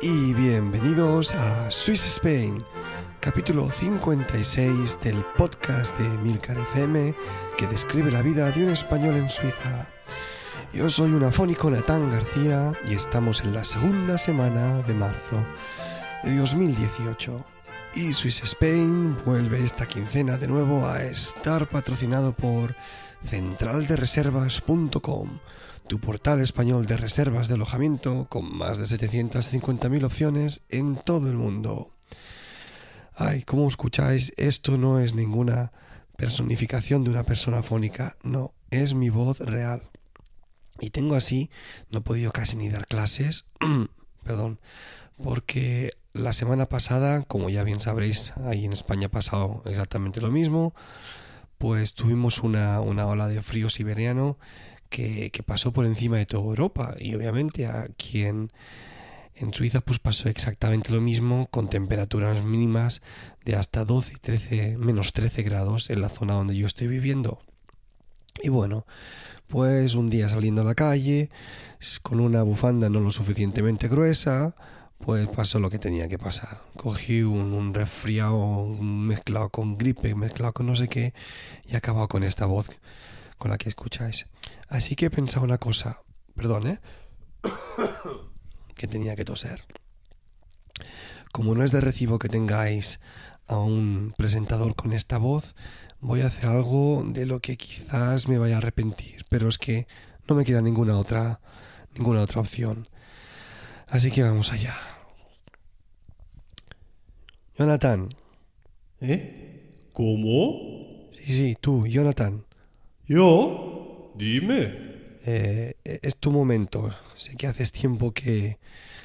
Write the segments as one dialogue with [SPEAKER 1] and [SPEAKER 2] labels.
[SPEAKER 1] Y bienvenidos a Swiss Spain, capítulo 56 del podcast de Milcar FM que describe la vida de un español en Suiza. Yo soy un afónico Natán García y estamos en la segunda semana de marzo de 2018. Y Swiss Spain vuelve esta quincena de nuevo a estar patrocinado por centraldereservas.com tu portal español de reservas de alojamiento con más de 750.000 opciones en todo el mundo. Ay, como escucháis, esto no es ninguna personificación de una persona fónica, no, es mi voz real. Y tengo así, no he podido casi ni dar clases, perdón, porque la semana pasada, como ya bien sabréis, ahí en España ha pasado exactamente lo mismo, pues tuvimos una, una ola de frío siberiano que, pasó por encima de toda Europa y obviamente aquí en, en Suiza pues pasó exactamente lo mismo con temperaturas mínimas de hasta 12 y 13, menos 13 grados en la zona donde yo estoy viviendo. Y bueno, pues un día saliendo a la calle con una bufanda no lo suficientemente gruesa, pues pasó lo que tenía que pasar. Cogí un, un resfriado mezclado con gripe, mezclado con no sé qué y acabado con esta voz con la que escucháis. Así que he pensado una cosa, perdón, ¿eh? que tenía que toser. Como no es de recibo que tengáis a un presentador con esta voz, voy a hacer algo de lo que quizás me vaya a arrepentir, pero es que no me queda ninguna otra ninguna otra opción. Así que vamos allá. Jonathan.
[SPEAKER 2] ¿Eh? ¿Cómo?
[SPEAKER 1] Sí, sí, tú, Jonathan.
[SPEAKER 2] ¿Yo? Dime.
[SPEAKER 1] Eh, es tu momento. Sé que haces tiempo que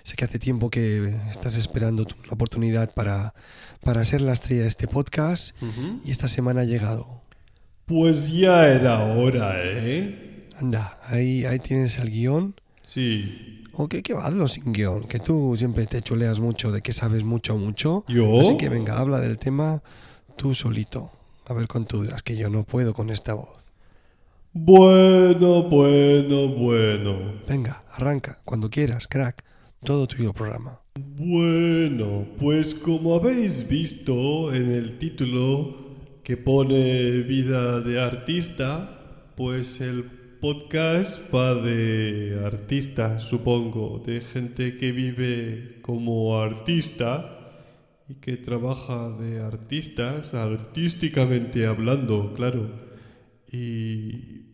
[SPEAKER 1] sé que hace tiempo que estás esperando una oportunidad para, para ser la estrella de este podcast y esta semana ha llegado.
[SPEAKER 2] Pues ya era hora, ¿eh?
[SPEAKER 1] Anda, ahí, ahí tienes el guion.
[SPEAKER 2] Sí.
[SPEAKER 1] ¿O qué, qué va? Hazlo sin guion, que tú siempre te chuleas mucho de que sabes mucho, mucho.
[SPEAKER 2] ¿Yo?
[SPEAKER 1] Así que venga, habla del tema tú solito. A ver con tú dirás que yo no puedo con esta voz.
[SPEAKER 2] Bueno, bueno, bueno.
[SPEAKER 1] Venga, arranca, cuando quieras, crack. Todo tuyo el programa.
[SPEAKER 2] Bueno, pues como habéis visto en el título que pone vida de artista, pues el podcast va de artistas, supongo, de gente que vive como artista y que trabaja de artistas, artísticamente hablando, claro. Y,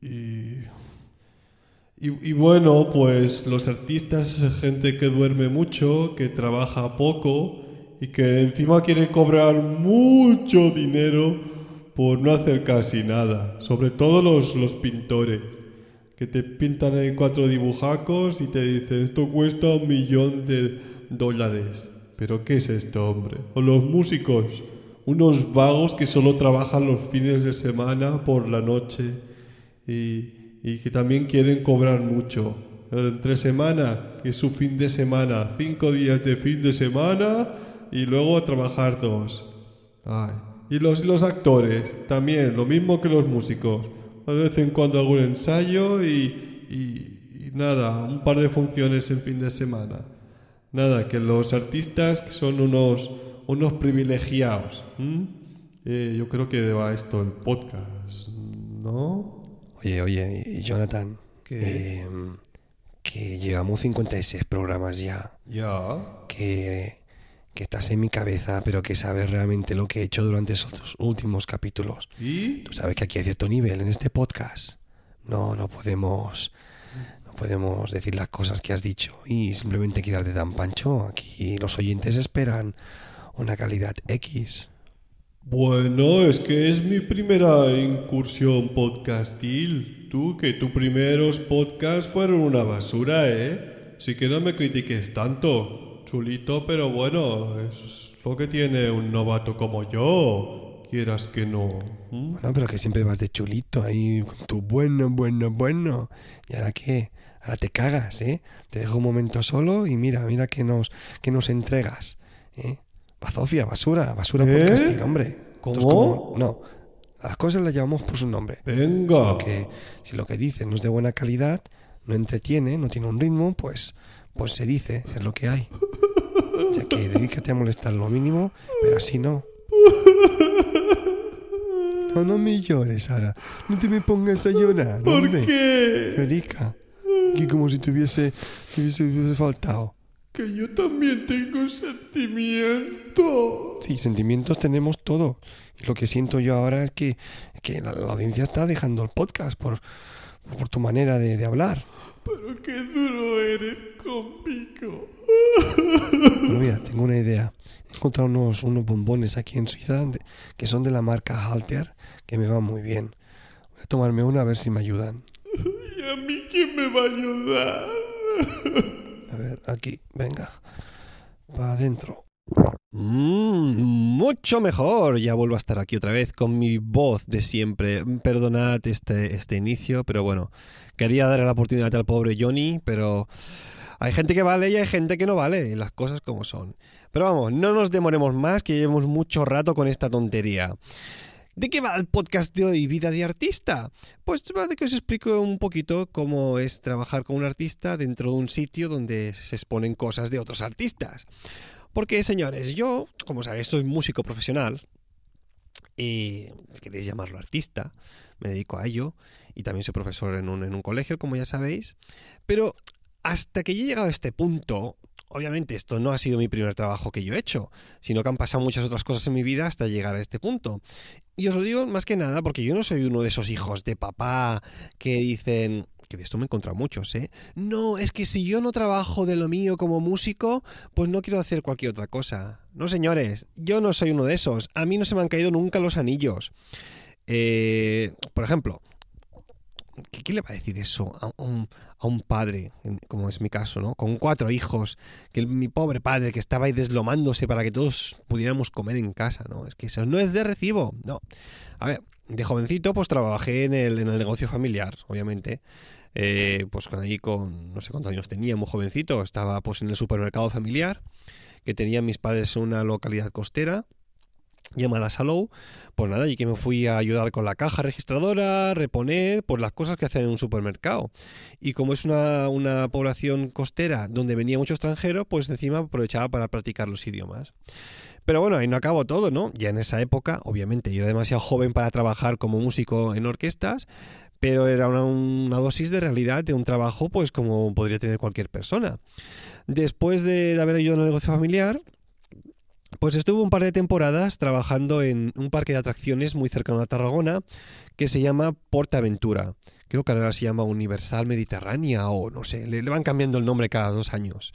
[SPEAKER 2] y, y, bueno, pues los artistas gente que duerme mucho, que trabaja poco y que encima quiere cobrar mucho dinero por no hacer casi nada. Sobre todo los, los pintores, que te pintan ahí cuatro dibujacos y te dicen esto cuesta un millón de dólares. Pero ¿qué es esto, hombre? O los músicos, unos vagos que solo trabajan los fines de semana por la noche y, y que también quieren cobrar mucho. Entre semana, que es su fin de semana, cinco días de fin de semana y luego trabajar dos. Ay. Y los, los actores, también, lo mismo que los músicos. De vez en cuando algún ensayo y, y, y nada, un par de funciones el fin de semana. Nada, que los artistas que son unos, unos privilegiados. Eh, yo creo que va esto el podcast, ¿no?
[SPEAKER 1] Oye, oye, Jonathan, eh, que llevamos 56 programas ya,
[SPEAKER 2] Ya.
[SPEAKER 1] que, que estás en mi cabeza, pero que sabes realmente lo que he hecho durante esos últimos capítulos.
[SPEAKER 2] ¿Y?
[SPEAKER 1] Tú sabes que aquí hay cierto nivel en este podcast. No, no podemos, no podemos decir las cosas que has dicho y simplemente quedarte tan pancho. Aquí los oyentes esperan una calidad X.
[SPEAKER 2] Bueno, es que es mi primera incursión podcastil. Tú, que tus primeros podcasts fueron una basura, ¿eh? Así que no me critiques tanto. Chulito, pero bueno, es lo que tiene un novato como yo. Quieras que no. ¿Mm?
[SPEAKER 1] Bueno, pero que siempre vas de chulito ahí con tu bueno, bueno, bueno. ¿Y ahora qué? Ahora te cagas, ¿eh? Te dejo un momento solo y mira, mira que nos, que nos entregas, ¿eh? Bazofia, basura, basura
[SPEAKER 2] ¿Eh?
[SPEAKER 1] podcastil, hombre.
[SPEAKER 2] ¿Cómo?
[SPEAKER 1] No, las cosas las llamamos por su nombre.
[SPEAKER 2] Venga.
[SPEAKER 1] Que si lo que dice no es de buena calidad, no entretiene, no tiene un ritmo, pues, pues se dice, es lo que hay. Sea que dedícate a molestar lo mínimo, pero así no. No, no me llores, Sara. No te me pongas a llorar.
[SPEAKER 2] ¿Por
[SPEAKER 1] hombre.
[SPEAKER 2] qué?
[SPEAKER 1] Erica. Aquí como si hubiese, hubiese faltado.
[SPEAKER 2] Que yo también tengo sentimientos.
[SPEAKER 1] Sí, sentimientos tenemos todo. Y lo que siento yo ahora es que, que la, la audiencia está dejando el podcast por, por tu manera de, de hablar.
[SPEAKER 2] Pero qué duro eres conmigo.
[SPEAKER 1] Bueno, mira, tengo una idea. He encontrado unos, unos bombones aquí en Suiza de- que son de la marca Halter, que me van muy bien. Voy a tomarme una a ver si me ayudan.
[SPEAKER 2] ¿Y a mí quién me va a ayudar?
[SPEAKER 1] A ver, aquí, venga. Para adentro.
[SPEAKER 3] Mm, mucho mejor. Ya vuelvo a estar aquí otra vez con mi voz de siempre. Perdonad este, este inicio, pero bueno, quería darle la oportunidad al pobre Johnny, pero hay gente que vale y hay gente que no vale, las cosas como son. Pero vamos, no nos demoremos más, que llevemos mucho rato con esta tontería. ¿De qué va el podcast de hoy, Vida de Artista? Pues de que os explico un poquito cómo es trabajar con un artista dentro de un sitio donde se exponen cosas de otros artistas. Porque, señores, yo, como sabéis, soy músico profesional y queréis llamarlo artista, me dedico a ello y también soy profesor en un, en un colegio, como ya sabéis. Pero hasta que yo he llegado a este punto, obviamente esto no ha sido mi primer trabajo que yo he hecho, sino que han pasado muchas otras cosas en mi vida hasta llegar a este punto. Y os lo digo más que nada porque yo no soy uno de esos hijos de papá que dicen, que de esto me he encontrado muchos, ¿eh? No, es que si yo no trabajo de lo mío como músico, pues no quiero hacer cualquier otra cosa. No, señores, yo no soy uno de esos. A mí no se me han caído nunca los anillos. Eh, por ejemplo, ¿qué, le va a decir eso a un, a un padre, como es mi caso, ¿no? Con cuatro hijos, que el- mi pobre padre que estaba ahí deslomándose para que todos pudiéramos comer en casa, ¿no? Es que eso no es de recibo, no. A ver, de jovencito pues trabajé en el, en el negocio familiar, obviamente. Eh, pues con ahí con, no sé cuántos años tenía, muy jovencito, estaba pues en el supermercado familiar, que tenían mis padres en una localidad costera llamada Salou, pues nada, y que me fui a ayudar con la caja registradora, reponer, pues las cosas que hacen en un supermercado. Y como es una, una población costera donde venía mucho extranjero, pues encima aprovechaba para practicar los idiomas. Pero bueno, ahí no acabó todo, ¿no? Ya en esa época, obviamente, yo era demasiado joven para trabajar como músico en orquestas, pero era una, una dosis de realidad de un trabajo, pues como podría tener cualquier persona. Después de, de haber ayudado en el negocio familiar, pues estuve un par de temporadas trabajando en un parque de atracciones muy cercano a Tarragona que se llama Portaventura. Creo que ahora se llama Universal Mediterránea o no sé, le, van cambiando el nombre cada dos años.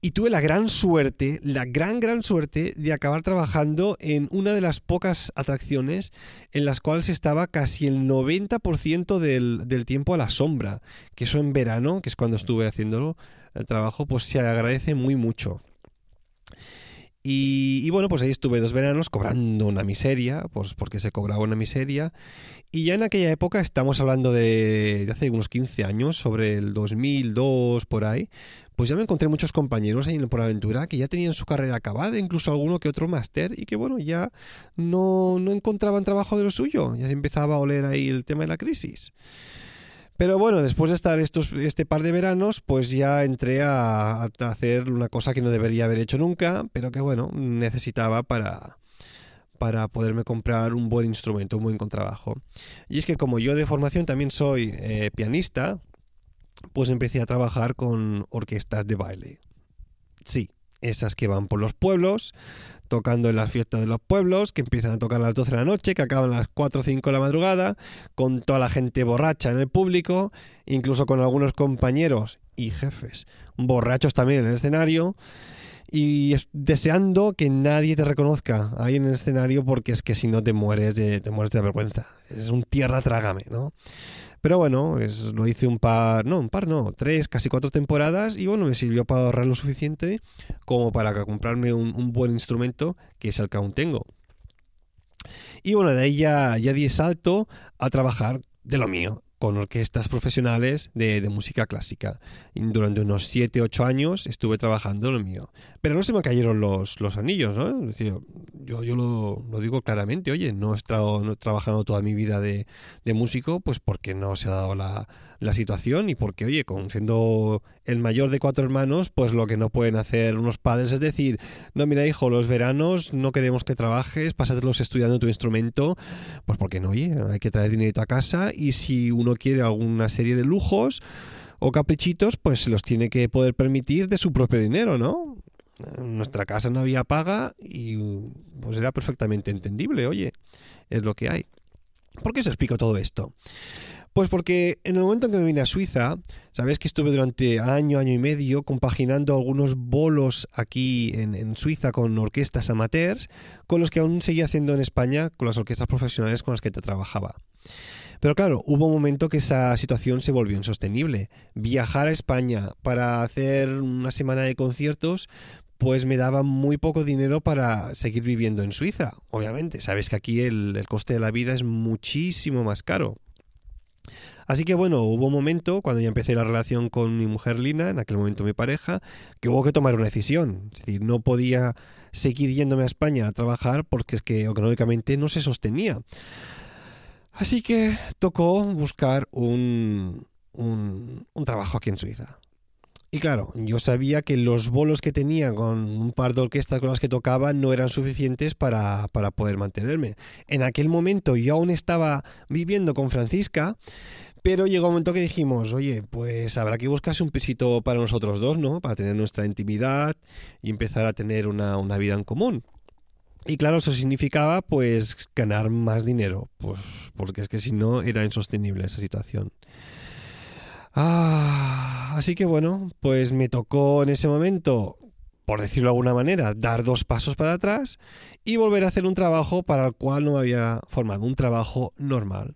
[SPEAKER 3] Y tuve la gran suerte, la gran, gran suerte de acabar trabajando en una de las pocas atracciones en las cuales estaba casi el 90% del, del tiempo a la sombra. Que eso en verano, que es cuando estuve haciéndolo, el trabajo, pues se agradece muy mucho. Y, y, bueno, pues ahí estuve dos veranos cobrando una miseria, pues porque se cobraba una miseria. Y ya en aquella época, estamos hablando de, de, hace unos 15 años, sobre el 2002 por ahí, pues ya me encontré muchos compañeros ahí en Por Aventura que ya tenían su carrera acabada, incluso alguno que otro máster, y que bueno, ya no, no encontraban trabajo de lo suyo, ya se empezaba a oler ahí el tema de la crisis. Pero bueno, después de estar estos, este par de veranos, pues ya entré a, hacer una cosa que no debería haber hecho nunca, pero que bueno, necesitaba para, para poderme comprar un buen instrumento, un buen contrabajo. Y es que como yo de formación también soy eh, pianista, pues empecé a trabajar con orquestas de baile. Sí, esas que van por los pueblos, tocando en las fiestas de los pueblos, que empiezan a tocar a las 12 de la noche, que acaban a las 4 o 5 de la madrugada, con toda la gente borracha en el público, incluso con algunos compañeros y jefes borrachos también en el escenario y deseando que nadie te reconozca ahí en el escenario porque es que si no te mueres de, te mueres de vergüenza. Es un tierra trágame, ¿no? Pero bueno, es, lo hice un par, no, un par no, tres, casi cuatro temporadas y bueno, me sirvió para ahorrar lo suficiente como para comprarme un, buen instrumento que es el que aún tengo. Y bueno, de ahí ya, ya di salto a trabajar de lo mío, con orquestas profesionales de, música clásica. durante unos 7-8 años estuve trabajando lo mío. Pero no se me cayeron los, los anillos, ¿no? yo, yo lo, digo claramente, oye, no he, estado, no trabajado toda mi vida de, de músico, pues porque no se ha dado la, la situación y porque, oye, con, siendo el mayor de cuatro hermanos, pues lo que no pueden hacer unos padres es decir, no, mira hijo, los veranos no queremos que trabajes, pásatelos estudiando tu instrumento, pues porque no, oye, hay que traer dinero a casa y si uno quiere alguna serie de lujos o caprichitos, pues se los tiene que poder permitir de su propio dinero, ¿no? En nuestra casa no había paga y pues era perfectamente entendible, oye, es lo que hay. ¿Por qué os explico todo esto? Pues porque en el momento en que me vine a Suiza, sabes que estuve durante año, año y medio compaginando algunos bolos aquí en, Suiza con orquestas amateurs, con los que aún seguía haciendo en España con las orquestas profesionales con las que te trabajaba. Pero claro, hubo un momento que esa situación se volvió insostenible. Viajar a España para hacer una semana de conciertos, pues me daba muy poco dinero para seguir viviendo en Suiza. Obviamente, sabes que aquí el coste de la vida es muchísimo más caro. Así que bueno, hubo un momento cuando ya empecé la relación con mi mujer Lina, en aquel momento mi pareja, que hubo que tomar una decisión. Es decir, no podía seguir yéndome a España a trabajar porque es que económicamente no se sostenía. Así que tocó buscar un, un, trabajo aquí en Suiza. Y claro, yo sabía que los bolos que tenía con un par de orquestas con las que tocaba no eran suficientes para, para poder mantenerme. En aquel momento yo aún estaba viviendo con Francisca pero llegó un momento que dijimos, oye, pues habrá que buscarse un pisito para nosotros dos, ¿no? Para tener nuestra intimidad y empezar a tener una, vida en común. Y claro, eso significaba pues ganar más dinero, pues porque es que si no era insostenible esa situación. Ah, así que bueno, pues me tocó en ese momento, por decirlo de alguna manera, dar dos pasos para atrás y volver a hacer un trabajo para el cual no había formado, un trabajo normal.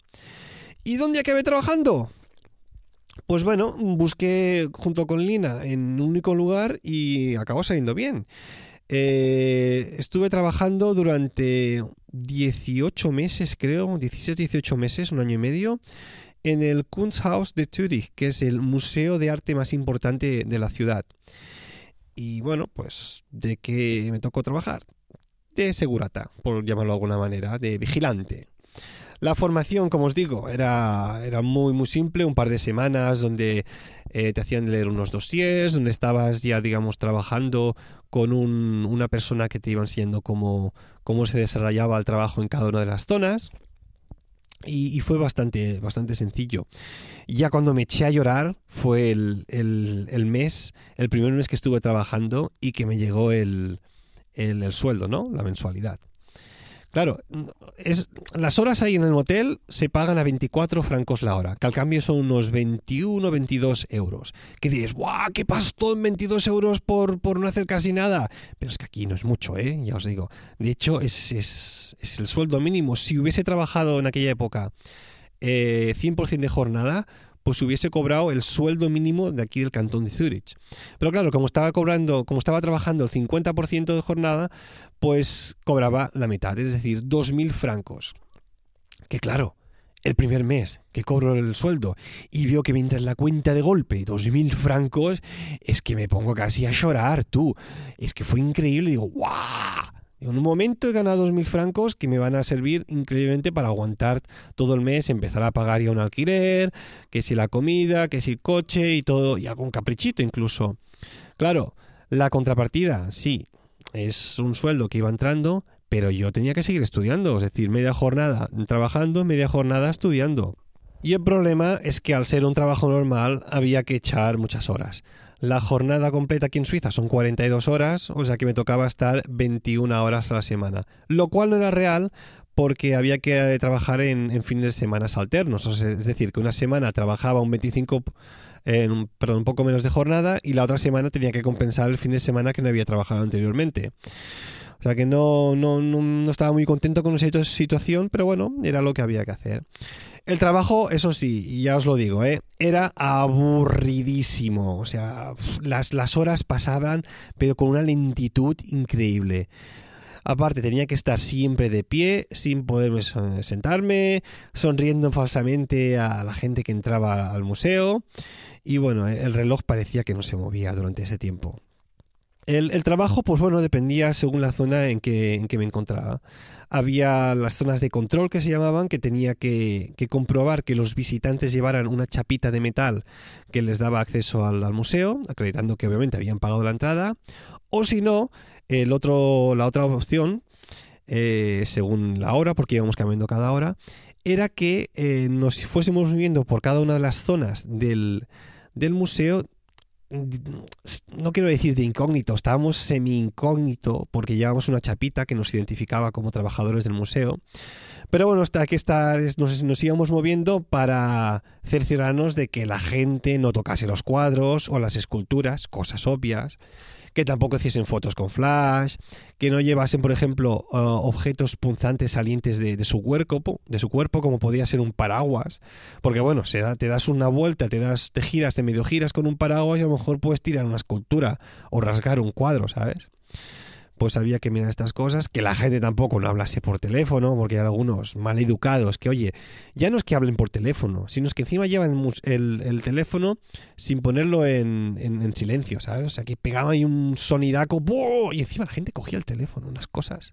[SPEAKER 3] ¿Y dónde acabé trabajando? Pues bueno, busqué junto con Lina en un único lugar y acabó saliendo bien. Eh, estuve trabajando durante 18 meses, creo, 16-18 meses, un año y medio, en el Kunsthaus de Zürich, que es el museo de arte más importante de la ciudad. Y bueno, pues, ¿de qué me tocó trabajar? De segurata, por llamarlo de alguna manera, de vigilante. La formación, como os digo, era, era muy, muy simple, un par de semanas donde eh, te hacían leer unos dossiers, donde estabas ya, digamos, trabajando con una persona que te iba enseñando cómo, cómo se desarrollaba el trabajo en cada una de las zonas. Y, fue bastante, bastante sencillo. Ya cuando me eché a llorar fue el, el, mes, el primer mes que estuve trabajando y que me llegó el, el sueldo, ¿no? La mensualidad. Claro, es, las horas ahí en el motel se pagan a 24 francos la hora, que al cambio son unos 21, 22 euros. Que dices, ¡guau! ¿Qué pasó en 22 euros por, por no hacer casi nada? Pero es que aquí no es mucho, ¿eh? Ya os digo. De hecho, es, es, es el sueldo mínimo. Si hubiese trabajado en aquella época eh, 100% de jornada, pues hubiese cobrado el sueldo mínimo de aquí del cantón de Zurich. Pero claro, como estaba cobrando, como estaba trabajando el 50% de jornada, pues cobraba la mitad, es decir, 2.000 francos. Que claro, el primer mes que cobro el sueldo y veo que mientras la cuenta de golpe 2.000 francos, es que me pongo casi a llorar, tú. Es que fue increíble, digo, ¡guau! En un momento he ganado 2.000 francos que me van a servir increíblemente para aguantar todo el mes, empezar a pagar ya un alquiler, que si la comida, que si el coche y todo, y algún caprichito incluso. Claro, la contrapartida, sí, es un sueldo que iba entrando, pero yo tenía que seguir estudiando, es decir, media jornada trabajando, media jornada estudiando. Y el problema es que al ser un trabajo normal había que echar muchas horas. La jornada completa aquí en Suiza son 42 horas, o sea que me tocaba estar 21 horas a la semana, lo cual no era real porque había que trabajar en, fines de semana alternos, es decir, que una semana trabajaba un 25 en un, perdón, un poco menos de jornada y la otra semana tenía que compensar el fin de semana que no había trabajado anteriormente. O sea que no, no, no, estaba muy contento con esa situación, pero bueno, era lo que había que hacer. El trabajo, eso sí, ya os lo digo, ¿eh? era aburridísimo. O sea, las, las horas pasaban, pero con una lentitud increíble. Aparte, tenía que estar siempre de pie, sin poder sentarme, sonriendo falsamente a la gente que entraba al museo. Y bueno, el reloj parecía que no se movía durante ese tiempo. El, trabajo, pues bueno, dependía según la zona en que, que, me encontraba. Había las zonas de control que se llamaban, que tenía que, comprobar que los visitantes llevaran una chapita de metal que les daba acceso al, museo, acreditando que obviamente habían pagado la entrada. O si no, el otro, la otra opción, eh, según la hora, porque íbamos cambiando cada hora, era que eh, nos fuésemos viendo por cada una de las zonas del museo no quiero decir de incógnito, estábamos semi-incógnito porque llevábamos una chapita que nos identificaba como trabajadores del museo. Pero bueno, hasta que estar, nos, nos íbamos moviendo para cerciorarnos de que la gente no tocase los cuadros o las esculturas, cosas obvias que tampoco hiciesen fotos con flash, que no llevasen, por ejemplo, uh, objetos punzantes salientes de, su cuerpo, de su cuerpo, como podía ser un paraguas, porque bueno, se te das una vuelta, te das, te giras, te medio giras con un paraguas y a lo mejor puedes tirar una escultura o rasgar un cuadro, ¿sabes? Pues había que mirar estas cosas, que la gente tampoco no hablase por teléfono, porque hay algunos mal educados que, oye, ya no es que hablen por teléfono, sino es que encima llevan el, teléfono sin ponerlo en, en, silencio, ¿sabes? O sea, que pegaba ahí un sonidaco, y encima la gente cogía el teléfono, unas cosas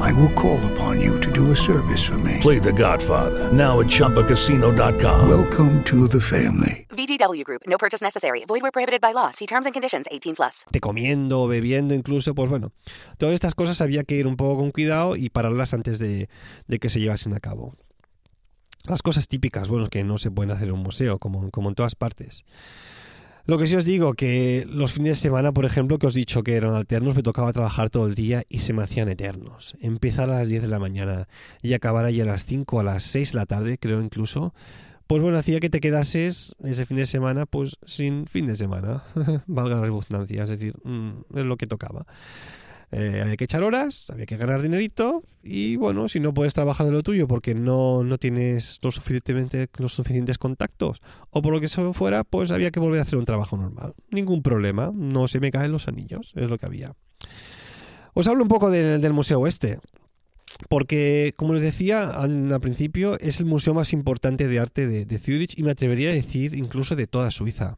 [SPEAKER 4] I will call upon you to do a service for me.
[SPEAKER 5] Play The Godfather, now at Choppacasino.com.
[SPEAKER 4] Welcome to the family.
[SPEAKER 6] VGW Group, no purchase necessary. Void where prohibited by law. See terms and conditions 18 plus.
[SPEAKER 3] Te comiendo, bebiendo incluso, pues bueno. Todas estas cosas había que ir un poco con cuidado y pararlas antes de, de que se llevasen a cabo. Las cosas típicas, bueno, que no se pueden hacer en un museo, como, como en todas partes. Lo que sí os digo, que los fines de semana, por ejemplo, que os he dicho que eran alternos, me tocaba trabajar todo el día y se me hacían eternos. Empezar a las 10 de la mañana y acabar ahí a las 5, a las 6 de la tarde, creo incluso. Pues bueno, hacía que te quedases ese fin de semana, pues sin fin de semana, valga la redundancia, es decir, mm, es lo que tocaba. Eh, había que echar horas, había que ganar dinerito y bueno, si no puedes trabajar de lo tuyo porque no, no tienes los, suficientemente, los suficientes contactos o por lo que se fuera, pues había que volver a hacer un trabajo normal. Ningún problema, no se me caen los anillos, es lo que había. Os hablo un poco del Museo Este. Porque, como les decía al, principio, es el museo más importante de arte de, de Zurich y me atrevería a decir incluso de toda Suiza.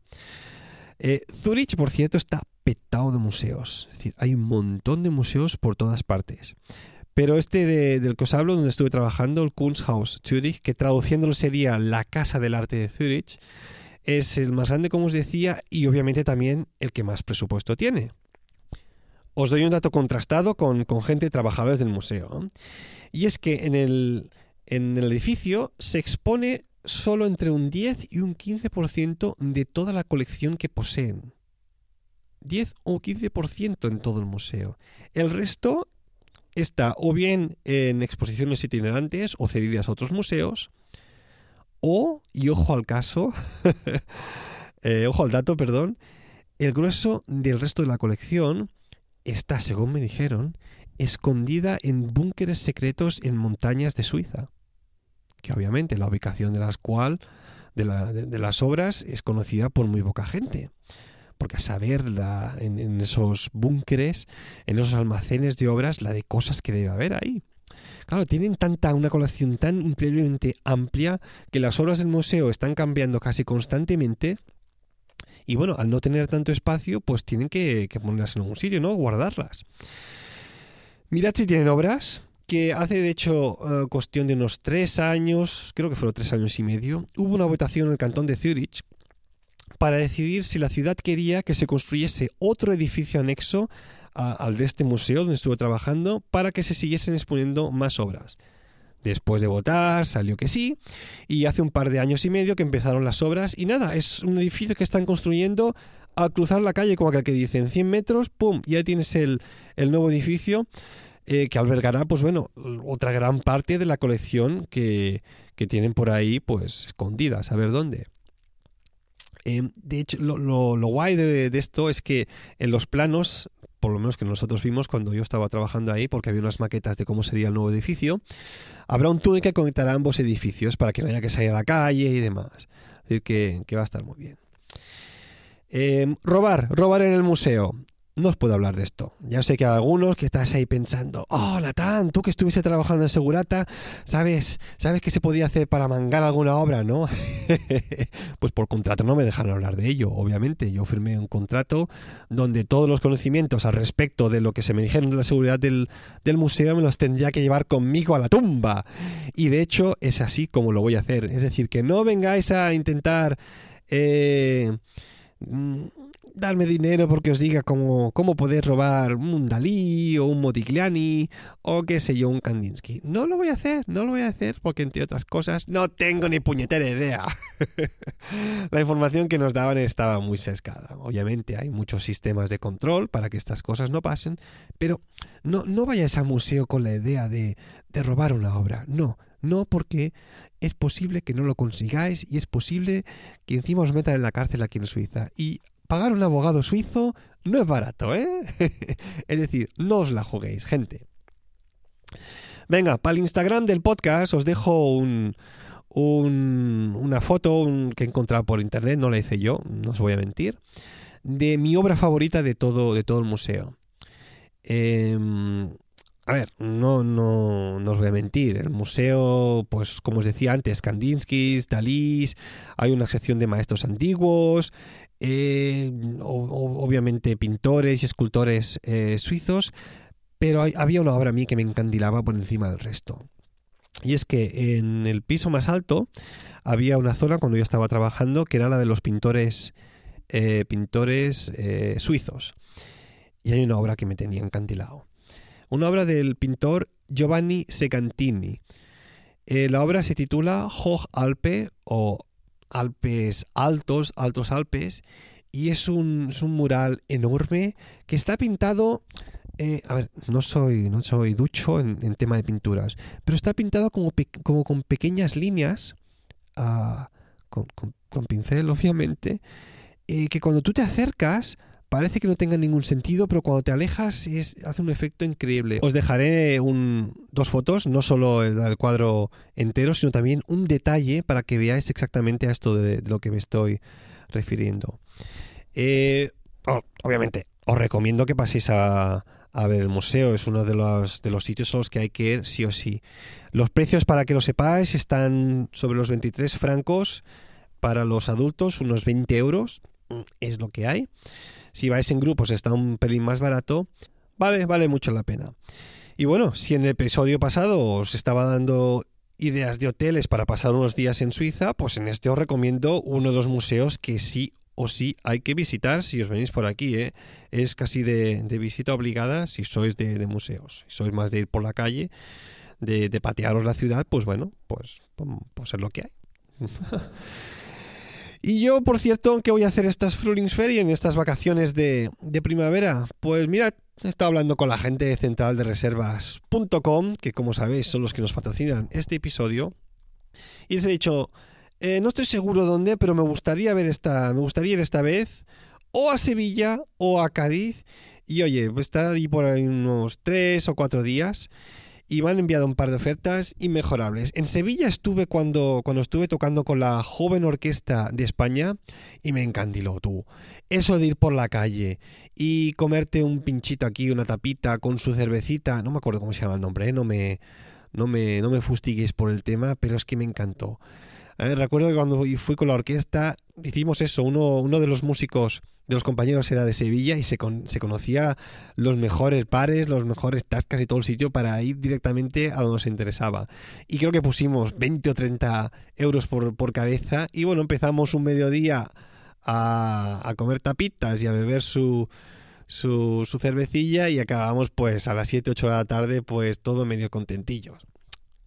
[SPEAKER 3] Eh, Zurich, por cierto, está petado de museos. Es decir, hay un montón de museos por todas partes. Pero este del que os hablo, donde estuve trabajando, el Kunsthaus Zurich, que traduciéndolo sería la Casa del Arte de Zurich, es el más grande, como os decía, y obviamente también el que más presupuesto tiene. Os doy un dato contrastado con, con gente trabajadores del museo. Y es que en el, en el edificio se expone solo entre un 10 y un 15% de toda la colección que poseen. 10 o 15% en todo el museo. El resto está o bien en exposiciones itinerantes o cedidas a otros museos, o, y ojo al caso, eh, ojo al dato, perdón, el grueso del resto de la colección está, según me dijeron, escondida en búnkeres secretos en montañas de Suiza, que obviamente la ubicación de las cual de, la- de- de las obras es conocida por muy poca gente. Porque a saber la- en, esos búnkeres, en esos almacenes de obras, la de cosas que debe haber ahí. Claro, tienen tanta, una colección tan increíblemente amplia que las obras del museo están cambiando casi constantemente. Y bueno, al no tener tanto espacio, pues tienen que, que ponerlas en algún sitio, ¿no? Guardarlas. Mirad si tienen obras, que hace de hecho eh, cuestión de unos tres años, creo que fueron tres años y medio, hubo una votación en el cantón de Zurich para decidir si la ciudad quería que se construyese otro edificio anexo al de este museo donde estuve trabajando para que se siguiesen exponiendo más obras. Después de votar salió que sí y hace un par de años y medio que empezaron las obras y nada, es un edificio que están construyendo al cruzar la calle como aquel que dice en 100 metros, ¡pum! Ya tienes el, el nuevo edificio eh, que albergará, pues bueno, otra gran parte de la colección que, que tienen por ahí, pues escondida, a saber dónde. Eh, de hecho, lo, lo- lo guay de, de esto es que en los planos, por lo menos que nosotros vimos cuando yo estaba trabajando ahí, porque había unas maquetas de cómo sería el nuevo edificio, habrá un túnel que conectará ambos edificios para que no haya que salir a la calle y demás. Es decir, que, que va a estar muy bien. Eh, robar, robar en el museo. No os puedo hablar de esto. Ya sé que hay algunos que estás ahí pensando, oh, Natán, tú que estuviste trabajando en Segurata, ¿sabes, sabes qué se podía hacer para mangar alguna obra, no? pues por contrato no me dejaron hablar de ello, obviamente. Yo firmé un contrato donde todos los conocimientos al respecto de lo que se me dijeron de la seguridad del, del museo me los tendría que llevar conmigo a la tumba. Y de hecho es así como lo voy a hacer. Es decir, que no vengáis a intentar... eh, mm, darme dinero porque os diga cómo, cómo poder robar un Dalí o un Modigliani o qué sé yo, un Kandinsky. No lo voy a hacer, no lo voy a hacer porque entre otras cosas no tengo ni puñetera idea. La información que nos daban estaba muy sesgada. Obviamente hay muchos sistemas de control para que estas cosas no pasen, pero no, no vayáis al museo con la idea de, de robar una obra. No, no porque es posible que no lo consigáis y es posible que encima os metan en la cárcel aquí en Suiza. Y pagar un abogado suizo no es barato, ¿eh? es decir, no os la juguéis, gente. Venga, para el Instagram del podcast os dejo un, un- una foto que he encontrado por internet, no la hice yo, no os voy a mentir, de mi obra favorita de todo, de todo el museo. Em, a ver, no, no, no os voy a mentir. El museo, pues como os decía antes, Kandinsky's, Dalís, hay una sección de maestros antiguos, eh, obviamente pintores y escultores eh, suizos, pero había una obra a mí que me encandilaba por encima del resto. Y es que en el piso más alto había una zona cuando yo estaba trabajando que era la de los pintores, eh, pintores suizos. Y hay una obra que me tenía encandilado. Una obra del pintor Giovanni Secantini. Eh, la obra se titula Hoch Alpe o Alpes Altos, Altos Alpes, y es un, un mural enorme que está pintado. eh, a ver, no soy, no soy ducho en, en tema de pinturas, pero está pintado como, como con pequeñas líneas, ah, con pincel, obviamente, eh, que cuando tú te acercas parece que no tenga ningún sentido, pero cuando te alejas es, hace un efecto increíble. Os dejaré un, dos fotos, no solo el, cuadro entero, sino también un detalle para que veáis exactamente a esto de, de lo que me estoy refiriendo. Eh, oh, obviamente, os recomiendo que paséis a, a ver el museo, es uno de los, de los sitios a los que hay que ir sí o sí. Los precios, para que lo sepáis, están sobre los 23 francos para los adultos, unos 20 euros, mm, es lo que hay. Si vais en grupos está un pelín más barato. Vale, vale mucho la pena. Y bueno, si en el episodio pasado os estaba dando ideas de hoteles para pasar unos días en Suiza, pues en este os recomiendo uno de los museos que sí o sí hay que visitar si os venís por aquí. ¿eh? Es casi de, visita obligada si sois de, museos. Si sois más de ir por la calle, de, de patearos la ciudad, pues bueno, pues, pues es lo que hay. Y yo, por cierto, ¿qué voy a hacer estas Frühlingsferien, estas vacaciones de, primavera? Pues mira, he estado hablando con la gente de central de reservas.com, que como sabéis son los que nos patrocinan este episodio, y les he dicho, eh, no estoy seguro dónde, pero me gustaría ver esta, me gustaría ir esta vez o a Sevilla o a Cádiz. Y oye, voy a estar ahí por ahí unos tres o cuatro días y me han enviado un par de ofertas inmejorables. En Sevilla estuve cuando, cuando estuve tocando con la joven orquesta de España y me encandiló tú. Eso de ir por la calle y comerte un pinchito aquí, una tapita con su cervecita, no me acuerdo cómo se llama el nombre, ¿eh? no, me, no, me, no me fustigues por el tema, pero es que me encantó. A ver, recuerdo que cuando fui con la orquesta hicimos eso, uno, uno de los músicos de los compañeros era de Sevilla y se, con, se conocía los mejores pares, los mejores tascas y todo el sitio para ir directamente a donde nos interesaba. Y creo que pusimos 20 o 30 euros por, cabeza y bueno, empezamos un mediodía a, comer tapitas y a beber su, su, su, cervecilla y acabamos pues a las 7, 8 de la tarde pues todo medio contentillos.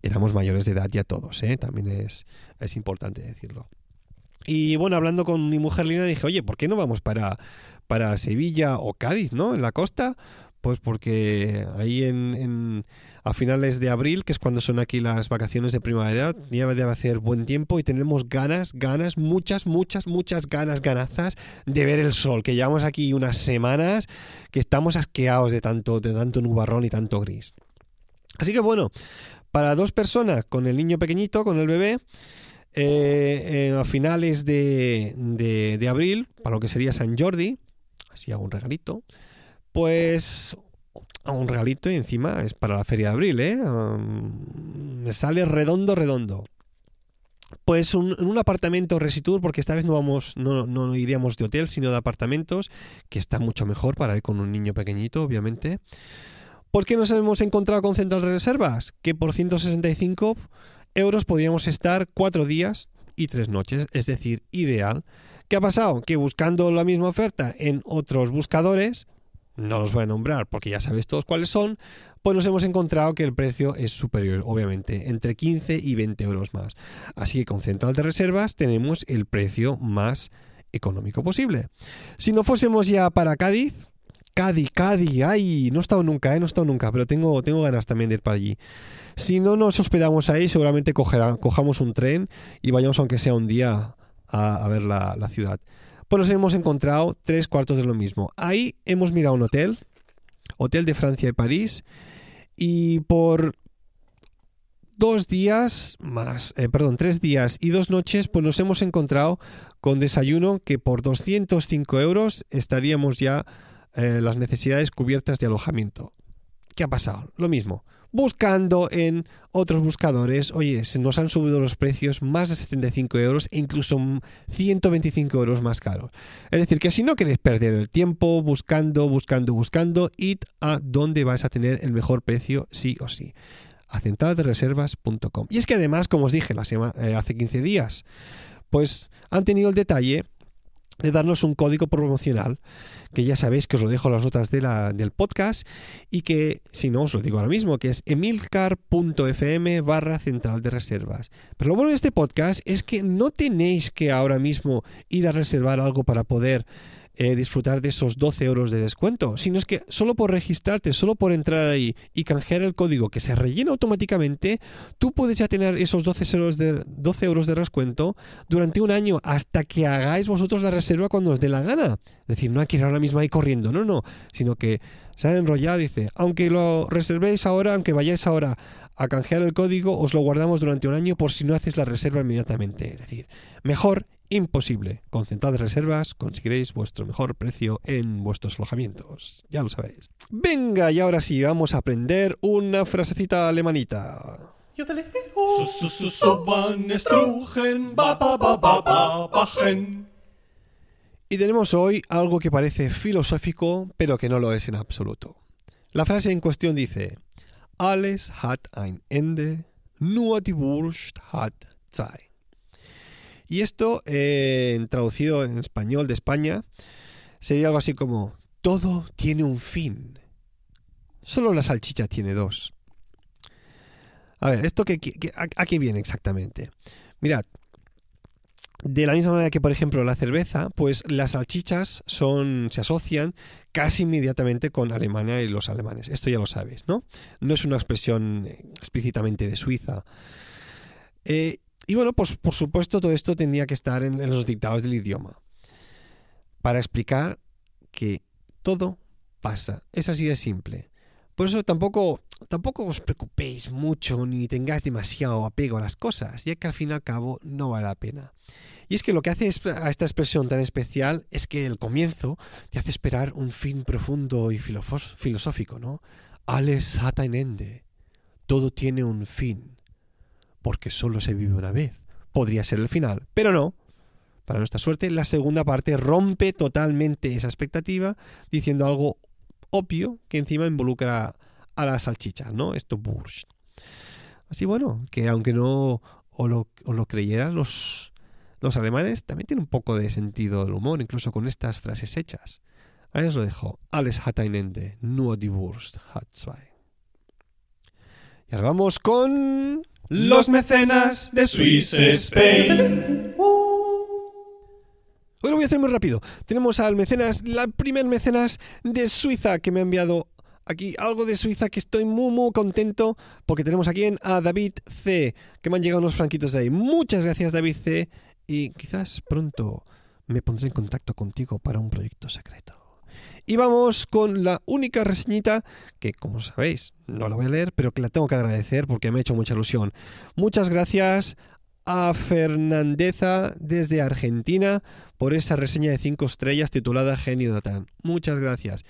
[SPEAKER 3] Éramos mayores de edad ya todos, ¿eh? también es, es importante decirlo. Y bueno, hablando con mi mujer Lina, dije, oye, ¿por qué no vamos para, para Sevilla o Cádiz, ¿no? En la costa. Pues porque ahí en, en, a finales de abril, que es cuando son aquí las vacaciones de primavera, ya debe hacer buen tiempo y tenemos ganas, ganas, muchas, muchas, muchas ganas, ganazas de ver el sol, que llevamos aquí unas semanas que estamos asqueados de tanto, de tanto nubarrón y tanto gris. Así que bueno, para dos personas con el niño pequeñito, con el bebé, eh, a finales de, de, abril, para lo que sería San Jordi, así hago un regalito, pues hago un regalito y encima es para la feria de abril, ¿eh? Um, me sale redondo, redondo. Pues un, un apartamento Resitur, porque esta vez no vamos, no, no iríamos de hotel, sino de apartamentos, que está mucho mejor para ir con un niño pequeñito, obviamente. ¿Por qué nos hemos encontrado con Central Reservas? Que por 165 euros podríamos estar cuatro días y tres noches, es decir, ideal. ¿Qué ha pasado? Que buscando la misma oferta en otros buscadores, no los voy a nombrar porque ya sabéis todos cuáles son, pues nos hemos encontrado que el precio es superior, obviamente, entre 15 y 20 euros más. Así que con Central de Reservas tenemos el precio más económico posible. Si no fuésemos ya para Cádiz, Cádiz, Cádiz, ay, no he estado nunca, ¿eh? no he estado nunca, pero tengo, tengo ganas también de ir para allí. Si no nos hospedamos ahí, seguramente cojamos un tren y vayamos aunque sea un día a, ver la, la, ciudad. Pues nos hemos encontrado tres cuartos de lo mismo. Ahí hemos mirado un hotel, hotel de Francia y París, y por dos días más, eh, perdón, tres días y dos noches, pues nos hemos encontrado con desayuno que por 205 euros estaríamos ya eh, las necesidades cubiertas de alojamiento. ¿Qué ha pasado? Lo mismo buscando en otros buscadores, oye, se nos han subido los precios más de 75 euros e incluso 125 euros más caros. Es decir, que si no queréis perder el tiempo buscando, buscando, buscando, id a donde vais a tener el mejor precio sí o sí a centraldereservas.com. Y es que además, como os dije eh, hace 15 días, pues han tenido el detalle de darnos un código promocional que ya sabéis que os lo dejo en las notas de la, del podcast y que, si no, os lo digo ahora mismo, que es emilcar.fm barra central de reservas. Pero lo bueno de este podcast es que no tenéis que ahora mismo ir a reservar algo para poder eh, disfrutar de esos 12 euros de descuento, sino es que solo por registrarte, solo por entrar ahí y canjear el código que se rellena automáticamente, tú puedes ya tener esos 12 euros de, 12 euros de descuento durante un año hasta que hagáis vosotros la reserva cuando os dé la gana. Es decir, no hay que ir ahora mismo ahí corriendo, no, no, sino que se ha enrollado, dice, aunque lo reservéis ahora, aunque vayáis ahora a canjear el código, os lo guardamos durante un año por si no haces la reserva inmediatamente. Es decir, mejor imposible. Con Central de Reservas conseguiréis vuestro mejor precio en vuestros alojamientos. Ya lo sabéis. Venga, y ahora sí, vamos a aprender una frasecita alemanita. Y tenemos hoy algo que parece filosófico, pero que no lo es en absoluto. La frase en cuestión dice: Alles hat ein Ende, nur die Wurst hat Zeit. Y esto, eh, traducido en español de España, sería algo así como, todo tiene un fin. Solo la salchicha tiene dos. A ver, ¿esto qué, qué, a, a, qué viene exactamente? Mirad, de la misma manera que, por ejemplo, la cerveza, pues las salchichas son, se asocian casi inmediatamente con Alemania y los alemanes. Esto ya lo sabes, ¿no? No es una expresión explícitamente de Suiza. Eh, y bueno, pues por supuesto todo esto tenía que estar en, los dictados del idioma para explicar que todo pasa. Es así de simple. Por eso tampoco, tampoco os preocupéis mucho ni tengáis demasiado apego a las cosas, ya que al fin y al cabo no vale la pena. Y es que lo que hace a esta expresión tan especial es que el comienzo te hace esperar un fin profundo y filosófico, ¿no? Ein Ende. Todo tiene un fin. Porque solo se vive una vez. Podría ser el final, pero no. Para nuestra suerte, la segunda parte rompe totalmente esa expectativa diciendo algo obvio que encima involucra a la salchicha, ¿no? Esto Bursch. Así bueno, que aunque no o lo, lo creyeran los, los alemanes, también tiene un poco de sentido del humor, incluso con estas frases hechas. Ahí os lo dejo. Alles hat ein Ende, nur die Wurst hat zwei. Y ahora vamos con...
[SPEAKER 2] Los mecenas de Swiss Spain.
[SPEAKER 3] Hoy lo voy a hacer muy rápido. Tenemos al mecenas, la primer mecenas de Suiza que me ha enviado aquí algo de Suiza que estoy muy muy contento porque tenemos aquí en a David C, que me han llegado unos franquitos de ahí. Muchas gracias David C y quizás pronto me pondré en contacto contigo para un proyecto secreto. Y vamos con la única reseñita que, como sabéis, no la voy a leer, pero que la tengo que agradecer porque me ha hecho mucha ilusión. Muchas gracias a Fernandeza desde Argentina por esa reseña de 5 estrellas titulada Genio Datan. Muchas gracias.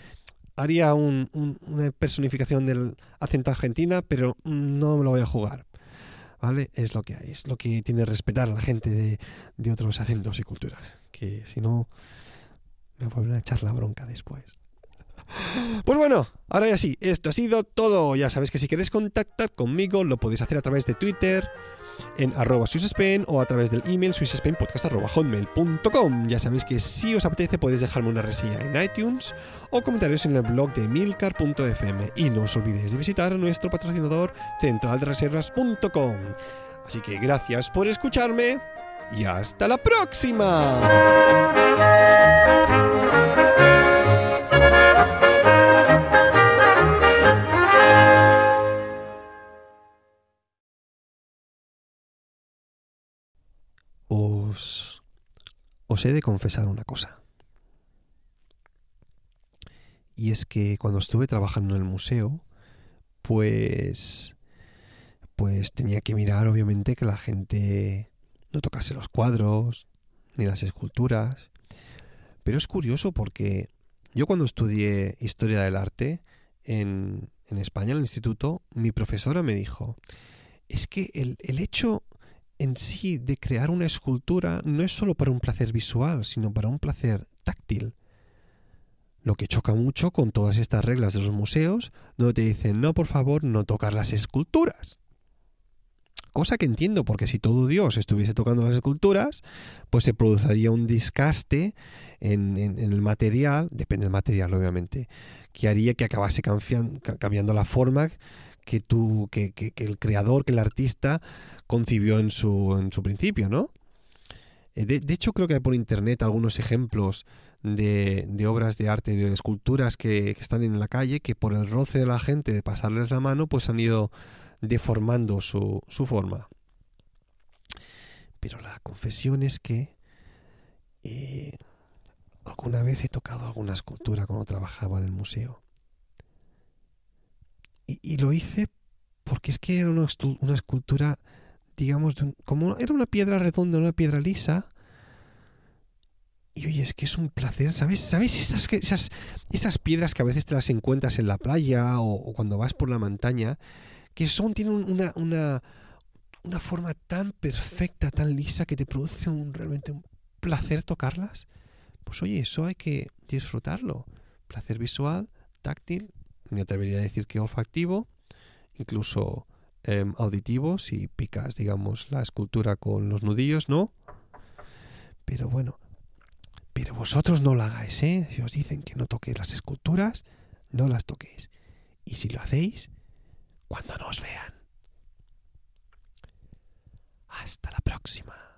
[SPEAKER 3] Haría una personificación del acento argentina, pero no me lo voy a jugar. ¿Vale? Es lo que hay, es lo que tiene respetar a la gente de, de otros acentos y culturas. Que si no, me vuelven a echar la bronca después. Pues bueno, ahora ya sí, esto ha sido todo. Ya sabéis que si queréis contactar conmigo lo podéis hacer a través de Twitter, en arroba SwissSpain o a través del email swissspainpodcast.hotmail.com. Ya sabéis que si os apetece podéis dejarme una reseña en iTunes o comentarios en el blog de milcar.fm. Y no os olvidéis de visitar nuestro patrocinador centraldereservas.com. Así que gracias por escucharme y hasta la próxima. Os, os he de confesar una cosa. Y es que cuando estuve trabajando en el museo, pues pues tenía que mirar obviamente que la gente no tocase los cuadros ni las esculturas. Pero es curioso porque yo cuando estudié historia del arte en, en España, en el instituto, mi profesora me dijo, es que el, el hecho en sí de crear una escultura no es solo para un placer visual, sino para un placer táctil. Lo que choca mucho con todas estas reglas de los museos, donde te dicen, no, por favor, no tocar las esculturas. Cosa que entiendo, porque si todo Dios estuviese tocando las esculturas, pues se produciría un discaste en, el material, depende del material obviamente, que haría que acabase cambiando la forma que, tú, que, que, el creador, que el artista concibió en su, en su principio, ¿no? Eh, de, hecho, creo que hay por internet algunos ejemplos de, de obras de arte, de esculturas que, que, están en la calle, que por el roce de la gente, de pasarles la mano, pues han ido deformando su, su forma. Pero la confesión es que eh, alguna vez he tocado alguna escultura cuando trabajaba en el museo. Y, lo hice porque es que era una, escultura, digamos, como era una piedra redonda, una piedra lisa. Y oye, es que es un placer, ¿sabes? ¿Sabes esas, esas, esas piedras que a veces te las encuentras en la playa o, cuando vas por la montaña? Que son, tienen una, una, una forma tan perfecta, tan lisa, que te produce un, realmente un placer tocarlas. Pues oye, eso hay que disfrutarlo. Placer visual, táctil me atrevería a decir que olfactivo, incluso em, auditivo, si picas, digamos, la escultura con los nudillos, ¿no? Pero bueno, pero vosotros no lo hagáis, ¿eh? Si os dicen que no toquéis las esculturas, no las toquéis. Y si lo hacéis, cuando nos vean. Hasta la próxima.